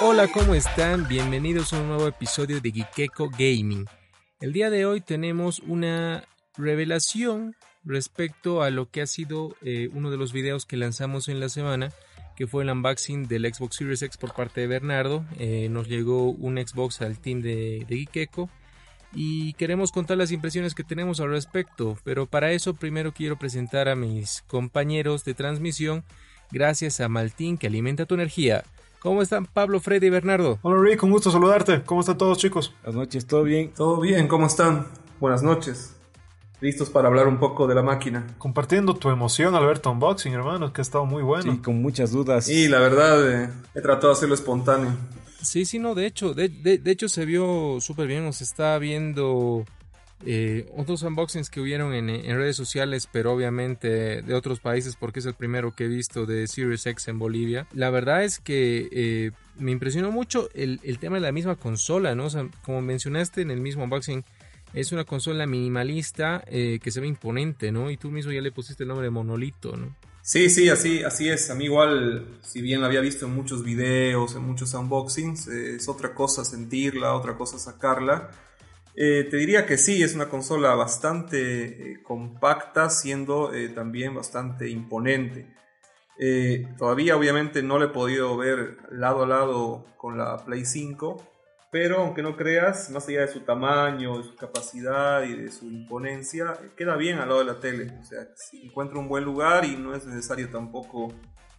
Hola, ¿cómo están? Bienvenidos a un nuevo episodio de Gikeko Gaming. El día de hoy tenemos una revelación respecto a lo que ha sido eh, uno de los videos que lanzamos en la semana, que fue el unboxing del Xbox Series X por parte de Bernardo. Eh, nos llegó un Xbox al team de, de Gikeko y queremos contar las impresiones que tenemos al respecto, pero para eso primero quiero presentar a mis compañeros de transmisión, gracias a Maltín que alimenta tu energía. ¿Cómo están Pablo, Freddy y Bernardo? Hola Rick, un gusto saludarte. ¿Cómo están todos chicos? Buenas noches, ¿todo bien? Todo bien, ¿cómo están? Buenas noches. Listos para hablar un poco de la máquina. Compartiendo tu emoción al ver tu unboxing, hermano, que ha estado muy bueno. Sí, con muchas dudas. Y la verdad, eh, he tratado de hacerlo espontáneo. Sí, sí, no, de hecho, de, de, de hecho se vio súper bien, nos está viendo eh, otros unboxings que hubieron en, redes sociales, pero obviamente de otros países, porque es el primero que he visto de Series X en Bolivia. La verdad es que eh, me impresionó mucho el, tema de la misma consola, ¿no? O sea, como mencionaste en el mismo unboxing, es una consola minimalista eh, que se ve imponente, ¿no? Y tú mismo ya le pusiste el nombre de monolito, ¿no? Sí, sí, así, así es. A mí igual, si bien la había visto en muchos videos, en muchos unboxings, es otra cosa sentirla, otra cosa sacarla. Eh, te diría que sí, es una consola bastante eh, compacta, siendo eh, también bastante imponente. todavía obviamente no le he podido ver lado a lado con la Play 5, pero aunque no creas, más allá de su tamaño, de su capacidad y de su imponencia, queda bien al lado de la tele. O sea, si encuentra un buen lugar y no es necesario tampoco,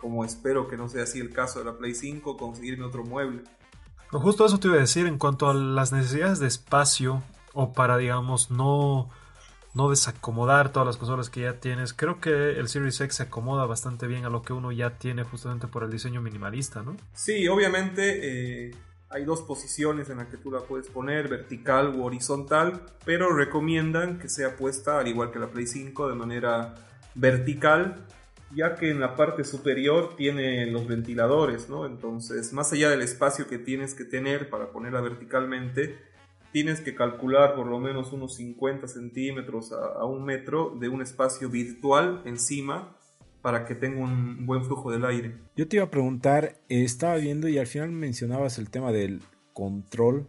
como espero que no sea así el caso de la Play 5, conseguirme otro mueble. Justo eso te iba a decir en cuanto a las necesidades de espacio o para, digamos, no, no desacomodar todas las consolas que ya tienes. Creo que el Series X se acomoda bastante bien a lo que uno ya tiene justamente por el diseño minimalista, ¿no? Sí, obviamente eh, hay dos posiciones en las que tú la puedes poner, vertical u horizontal, pero recomiendan que sea puesta, al igual que la Play 5, de manera vertical, ya que en la parte superior tiene los ventiladores, ¿no? Entonces, más allá del espacio que tienes que tener para ponerla verticalmente, tienes que calcular por lo menos unos 50 centímetros a, a un metro de un espacio virtual encima para que tenga un buen flujo del aire. Yo te iba a preguntar, estaba viendo y al final mencionabas el tema del control.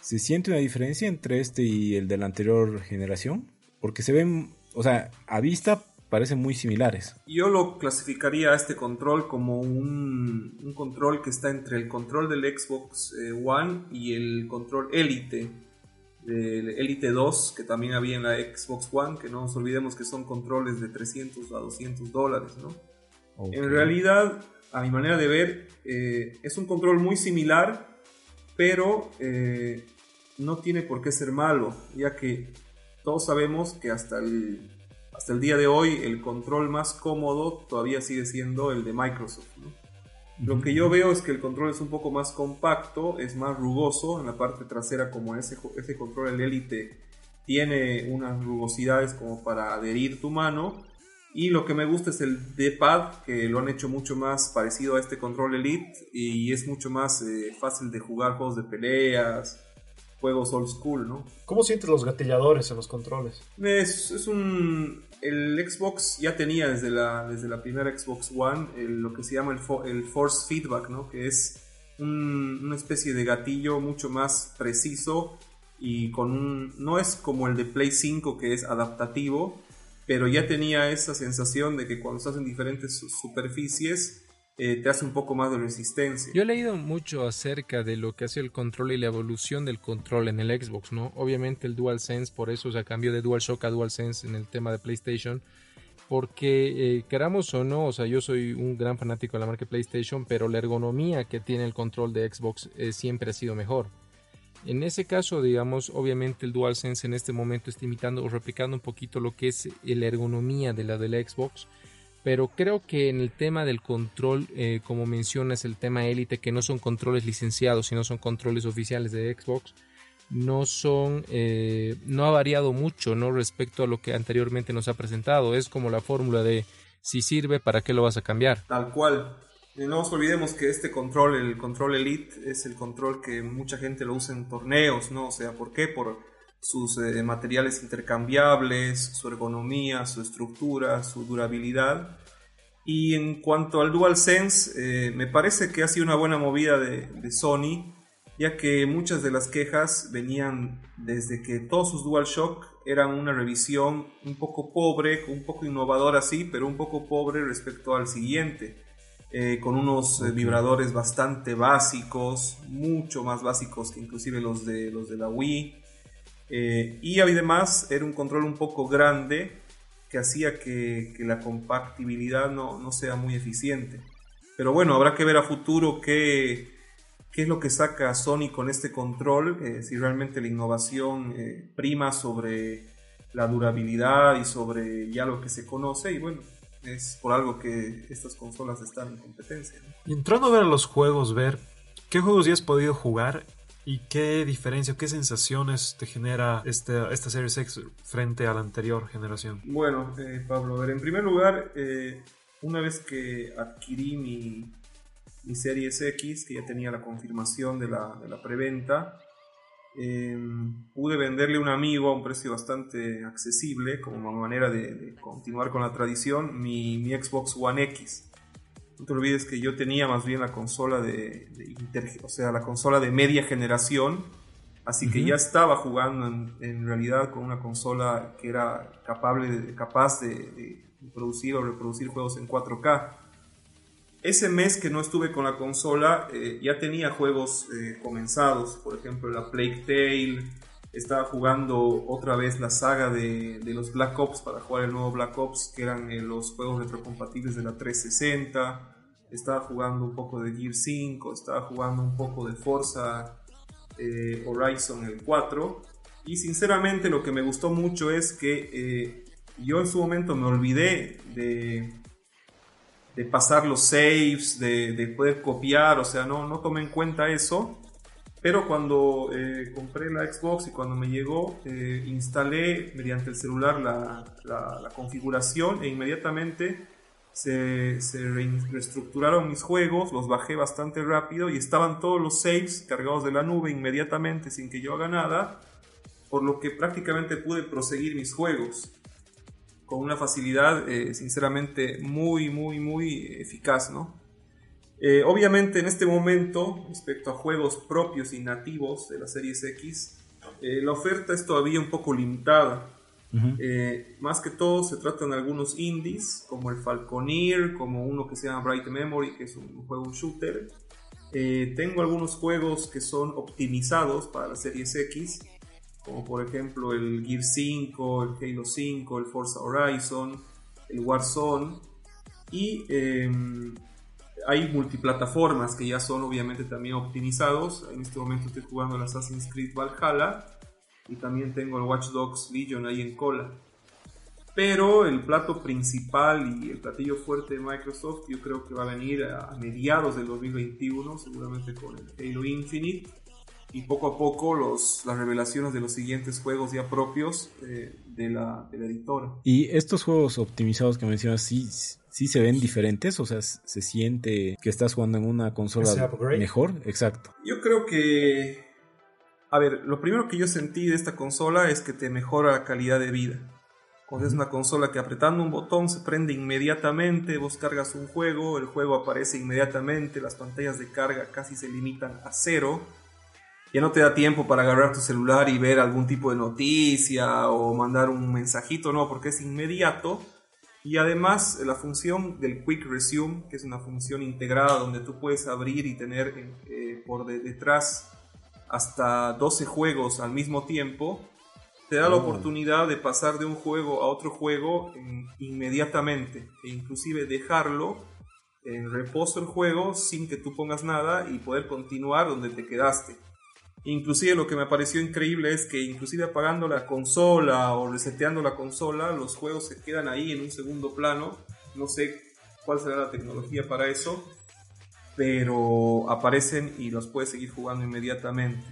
¿Se siente una diferencia entre este y el de la anterior generación? Porque se ven, o sea, a vista parecen muy similares. Yo lo clasificaría a este control como un, un control que está entre el control del Xbox eh, One y el control Elite del Elite 2 que también había en la Xbox One, que no nos olvidemos que son controles de 300 a 200 dólares, ¿no? Okay. En realidad, a mi manera de ver, eh, es un control muy similar, pero eh, no tiene por qué ser malo, ya que todos sabemos que hasta el, hasta el día de hoy el control más cómodo todavía sigue siendo el de Microsoft, ¿no? Lo que yo veo es que el control es un poco más compacto, es más rugoso en la parte trasera como ese, ese control el Elite tiene unas rugosidades como para adherir tu mano y lo que me gusta es el D-pad que lo han hecho mucho más parecido a este control Elite y es mucho más eh, fácil de jugar juegos de peleas, juegos old school, ¿no? ¿Cómo sientes los gatilladores en los controles? Es, es un... El Xbox ya tenía desde la, desde la primera Xbox One el, lo que se llama el, fo, el Force Feedback, ¿no? Que es un, una especie de gatillo mucho más preciso y con un... No es como el de Play 5 que es adaptativo, pero ya tenía esa sensación de que cuando estás en diferentes superficies eh, te hace un poco más de resistencia. Yo he leído mucho acerca de lo que hace el control y la evolución del control en el Xbox, ¿no? Obviamente el DualSense, por eso se cambió de DualShock a DualSense en el tema de PlayStation, porque eh, queramos o no, o sea, yo soy un gran fanático de la marca PlayStation, pero la ergonomía que tiene el control de Xbox eh, siempre ha sido mejor. En ese caso, digamos, obviamente el DualSense en este momento está imitando o replicando un poquito lo que es la ergonomía de la del Xbox, pero creo que en el tema del control, eh, como mencionas, el tema élite, que no son controles licenciados, sino son controles oficiales de Xbox, no son, eh, no ha variado mucho, ¿no? Respecto a lo que anteriormente nos ha presentado. Es como la fórmula de si sirve, ¿para qué lo vas a cambiar? Tal cual. No nos olvidemos que este control, el control Elite, es el control que mucha gente lo usa en torneos, ¿no? O sea, ¿por qué? Por sus eh, materiales intercambiables, su ergonomía, su estructura, su durabilidad. Y en cuanto al DualSense, eh, me parece que ha sido una buena movida de, de, Sony, ya que muchas de las quejas venían desde que todos sus DualShock eran una revisión un poco pobre, un poco innovadora sí, pero un poco pobre respecto al siguiente. Eh, con unos eh, vibradores bastante básicos, mucho más básicos que inclusive los de, los de la Wii. Eh, y además era un control un poco grande que hacía que, la compatibilidad no, no, sea muy eficiente. Pero bueno, habrá que ver a futuro qué, qué es lo que saca Sony con este control, si realmente la innovación prima sobre la durabilidad y sobre ya lo que se conoce. Y bueno, es por algo que estas consolas están en competencia. Y entrando a ver los juegos, ver qué juegos ya has podido jugar y qué diferencia, qué sensaciones te genera este, esta Series X frente a la anterior generación. Bueno, eh, Pablo, a ver, en primer lugar, eh, una vez que adquirí mi, mi Series X, que ya tenía la confirmación de la, de la preventa, Em, pude venderle a un amigo a un precio bastante accesible, como manera de, continuar con la tradición, mi, Xbox One X. No te olvides que yo tenía más bien la consola de, o sea, la consola de media generación, así que ya estaba jugando en, realidad con una consola que era capaz de producir o reproducir juegos en 4K. Ese mes que no estuve con la consola eh, ya tenía juegos eh, comenzados, por ejemplo la Plague Tale, estaba jugando otra vez la saga de, los Black Ops para jugar el nuevo Black Ops, que eran eh, los juegos retrocompatibles de la 360, estaba jugando un poco de Gear 5, estaba jugando un poco de Forza Horizon el 4, y sinceramente lo que me gustó mucho es que yo en su momento me olvidé de de pasar los saves, de, poder copiar, o sea, no, no tomé en cuenta eso. Pero cuando eh, compré la Xbox y cuando me llegó, eh, instalé mediante el celular la, configuración e inmediatamente se, se, reestructuraron mis juegos, los bajé bastante rápido y estaban todos los saves cargados de la nube inmediatamente sin que yo haga nada, por lo que prácticamente pude proseguir mis juegos con una facilidad eh, sinceramente muy, muy, muy eficaz, ¿no? Eh, obviamente en este momento, respecto a juegos propios y nativos de la Series X, eh, la oferta es todavía un poco limitada. más que todo se tratan de algunos indies, como el Falconeer, como uno que se llama Bright Memory, que es un juego shooter. tengo algunos juegos que son optimizados para la Series X, como por ejemplo el Gear 5, el Halo 5, el Forza Horizon, el Warzone. Y em, hay multiplataformas que ya son obviamente también optimizados. En este momento estoy jugando el Assassin's Creed Valhalla y también tengo el Watch Dogs Legion ahí en cola. Pero el plato principal y el platillo fuerte de Microsoft yo creo que va a venir a mediados del 2021, seguramente con el Halo Infinite y poco a poco los, las revelaciones de los siguientes juegos ya propios eh, de, la, de, la, editora. ¿Y estos juegos optimizados que mencionas, sí, sí se ven diferentes? O sea, ¿se siente que estás jugando en una consola mejor? Exacto. Yo creo que... A ver, lo primero que yo sentí de esta consola es que te mejora la calidad de vida. Cuando es una consola que apretando un botón se prende inmediatamente, vos cargas un juego, el juego aparece inmediatamente, las pantallas de carga casi se limitan a cero ya no te da tiempo para agarrar tu celular y ver algún tipo de noticia o mandar un mensajito, no, porque es inmediato. Y además la función del Quick Resume, que es una función integrada donde tú puedes abrir y tener eh, por detrás hasta 12 juegos al mismo tiempo, te da la oh. oportunidad de pasar de un juego a otro juego inmediatamente e inclusive dejarlo en reposo el juego sin que tú pongas nada y poder continuar donde te quedaste. Inclusive lo que me pareció increíble es que inclusive apagando la consola o reseteando la consola, los juegos se quedan ahí en un segundo plano. No sé cuál será la tecnología para eso, pero aparecen y los puedes seguir jugando inmediatamente.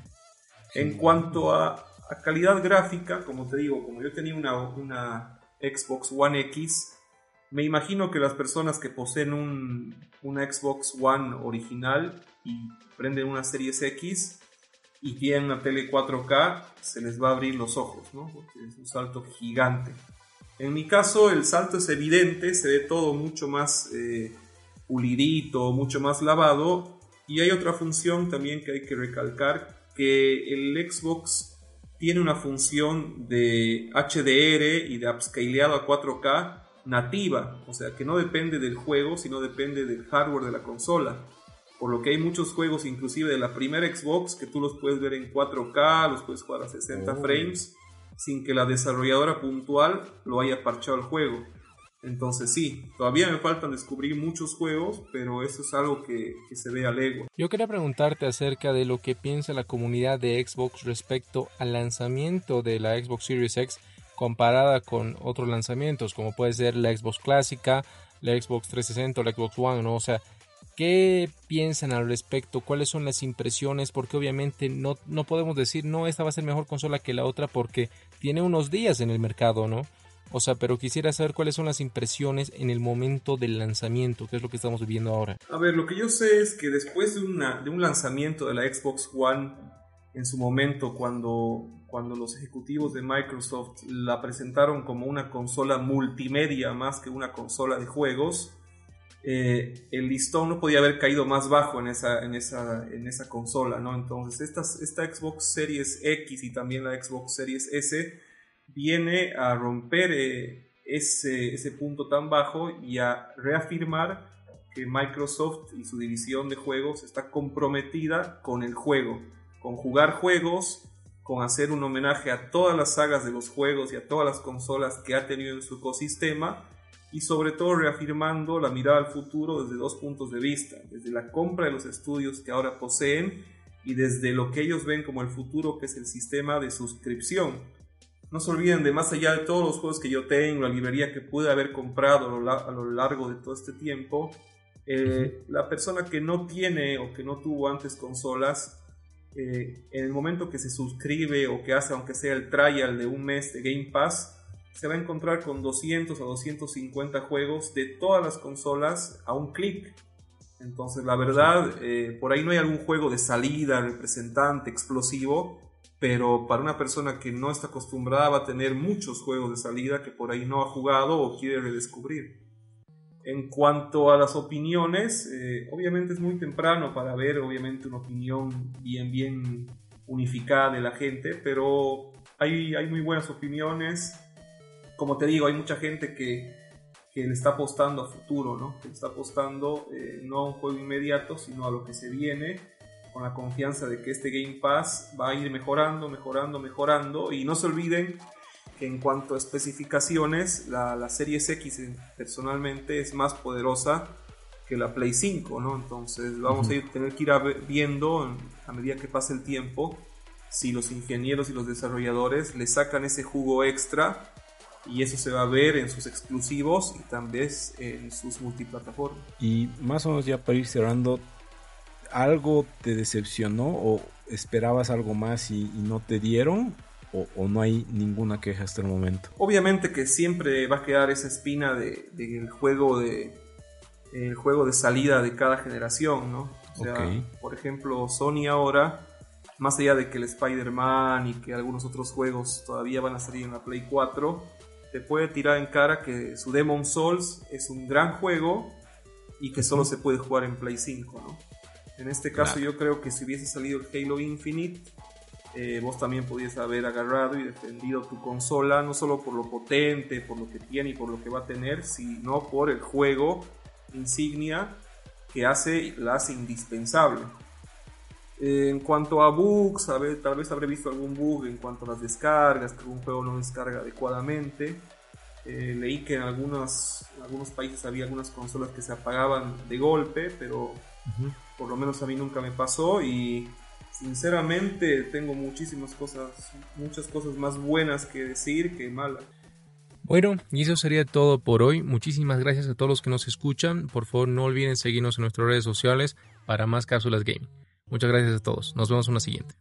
En cuanto a, calidad gráfica, como te digo, como yo tenía una, una Xbox One X, me imagino que las personas que poseen un, una Xbox One original y prenden una Series X, y tienen una tele 4K, se les va a abrir los ojos, ¿no? Porque es un salto gigante. En mi caso el salto es evidente, se ve todo mucho más eh, pulidito, mucho más lavado. Y hay otra función también que hay que recalcar, que el Xbox tiene una función de HDR y de upscaleado a 4K nativa, o sea que no depende del juego, sino depende del hardware de la consola. Por lo que hay muchos juegos, inclusive de la primera Xbox, que tú los puedes ver en 4K, los puedes jugar a 60 frames, sin que la desarrolladora puntual lo haya parchado el juego. Entonces sí, todavía me faltan descubrir muchos juegos, pero eso es algo que, que, se ve a legua. Yo quería preguntarte acerca de lo que piensa la comunidad de Xbox respecto al lanzamiento de la Xbox Series X comparada con otros lanzamientos, como puede ser la Xbox clásica, la Xbox 360 o la Xbox One, ¿no? O sea, ¿qué piensan al respecto? ¿Cuáles son las impresiones? Porque obviamente no, no podemos decir, no, esta va a ser mejor consola que la otra porque tiene unos días en el mercado, ¿no? O sea, pero quisiera saber cuáles son las impresiones en el momento del lanzamiento, que es lo que estamos viviendo ahora. A ver, lo que yo sé es que después de, una, de un lanzamiento de la Xbox One, en su momento, cuando cuando los ejecutivos de Microsoft la presentaron como una consola multimedia más que una consola de juegos, eh, el listón no podía haber caído más bajo en esa, consola, ¿no? Entonces esta, Xbox Series X y también la Xbox Series S viene a romper eh, ese punto tan bajo y a reafirmar que Microsoft y su división de juegos está comprometida con el juego, con jugar juegos con hacer un homenaje a todas las sagas de los juegos y a todas las consolas que ha tenido en su ecosistema y sobre todo reafirmando la mirada al futuro desde dos puntos de vista, desde la compra de los estudios que ahora poseen y desde lo que ellos ven como el futuro que es el sistema de suscripción. No se olviden de más allá de todos los juegos que yo tengo, la librería que pude haber comprado a lo, largo de todo este tiempo, eh, la persona que no tiene o que no tuvo antes consolas eh, en el momento que se suscribe o que hace, aunque sea el trial de un mes de Game Pass, se va a encontrar con 200 o 250 juegos de todas las consolas a un clic. Entonces, la verdad, eh, por ahí no hay algún juego de salida, representante, explosivo, pero para una persona que no está acostumbrada va a tener muchos juegos de salida que por ahí no ha jugado o quiere redescubrir. En cuanto a las opiniones, eh, obviamente es muy temprano para ver, obviamente, una opinión bien, bien unificada de la gente, pero hay, hay muy buenas opiniones. Como te digo, hay mucha gente que, que le está apostando a futuro, ¿no? Que le está apostando eh, no a un juego inmediato, sino a lo que se viene, con la confianza de que este Game Pass va a ir mejorando, mejorando, mejorando. Y no se olviden en cuanto a especificaciones, la, la Series X eh, personalmente es más poderosa que la Play 5, ¿no? Entonces vamos a ir, tener que ir viendo a medida que pase el tiempo si los ingenieros y los desarrolladores le sacan ese jugo extra y eso se va a ver en sus exclusivos y también en sus multiplataformas. Y más o menos ya para ir cerrando, ¿algo te decepcionó o esperabas algo más y no te dieron? o, no hay ninguna queja hasta el momento? Obviamente que siempre va a quedar esa espina del de, juego de el juego de salida de cada generación, ¿no? O sea, por ejemplo, Sony ahora, más allá de que el Spider-Man y que algunos otros juegos todavía van a salir en la Play 4, te puede tirar en cara que su Demon Souls es un gran juego y que solo se puede jugar en Play 5, ¿no? En este caso yo creo que si hubiese salido el Halo Infinite, eh, vos también podías haber agarrado y defendido tu consola, no solo por lo potente, por lo que tiene y por lo que va a tener, sino por el juego insignia que hace, la hace indispensable. Eh, en cuanto a bugs, tal vez habré visto algún bug en cuanto a las descargas, que algún juego no descarga adecuadamente. Eh, leí que en algunos, algunos países había algunas consolas que se apagaban de golpe, pero por lo menos a mí nunca me pasó y sinceramente tengo muchísimas cosas, muchas cosas más buenas que decir que malas. Bueno, y eso sería todo por hoy. Muchísimas gracias a todos los que nos escuchan. Por favor, no olviden seguirnos en nuestras redes sociales para más cápsulas game. Muchas gracias a todos. Nos vemos en la siguiente.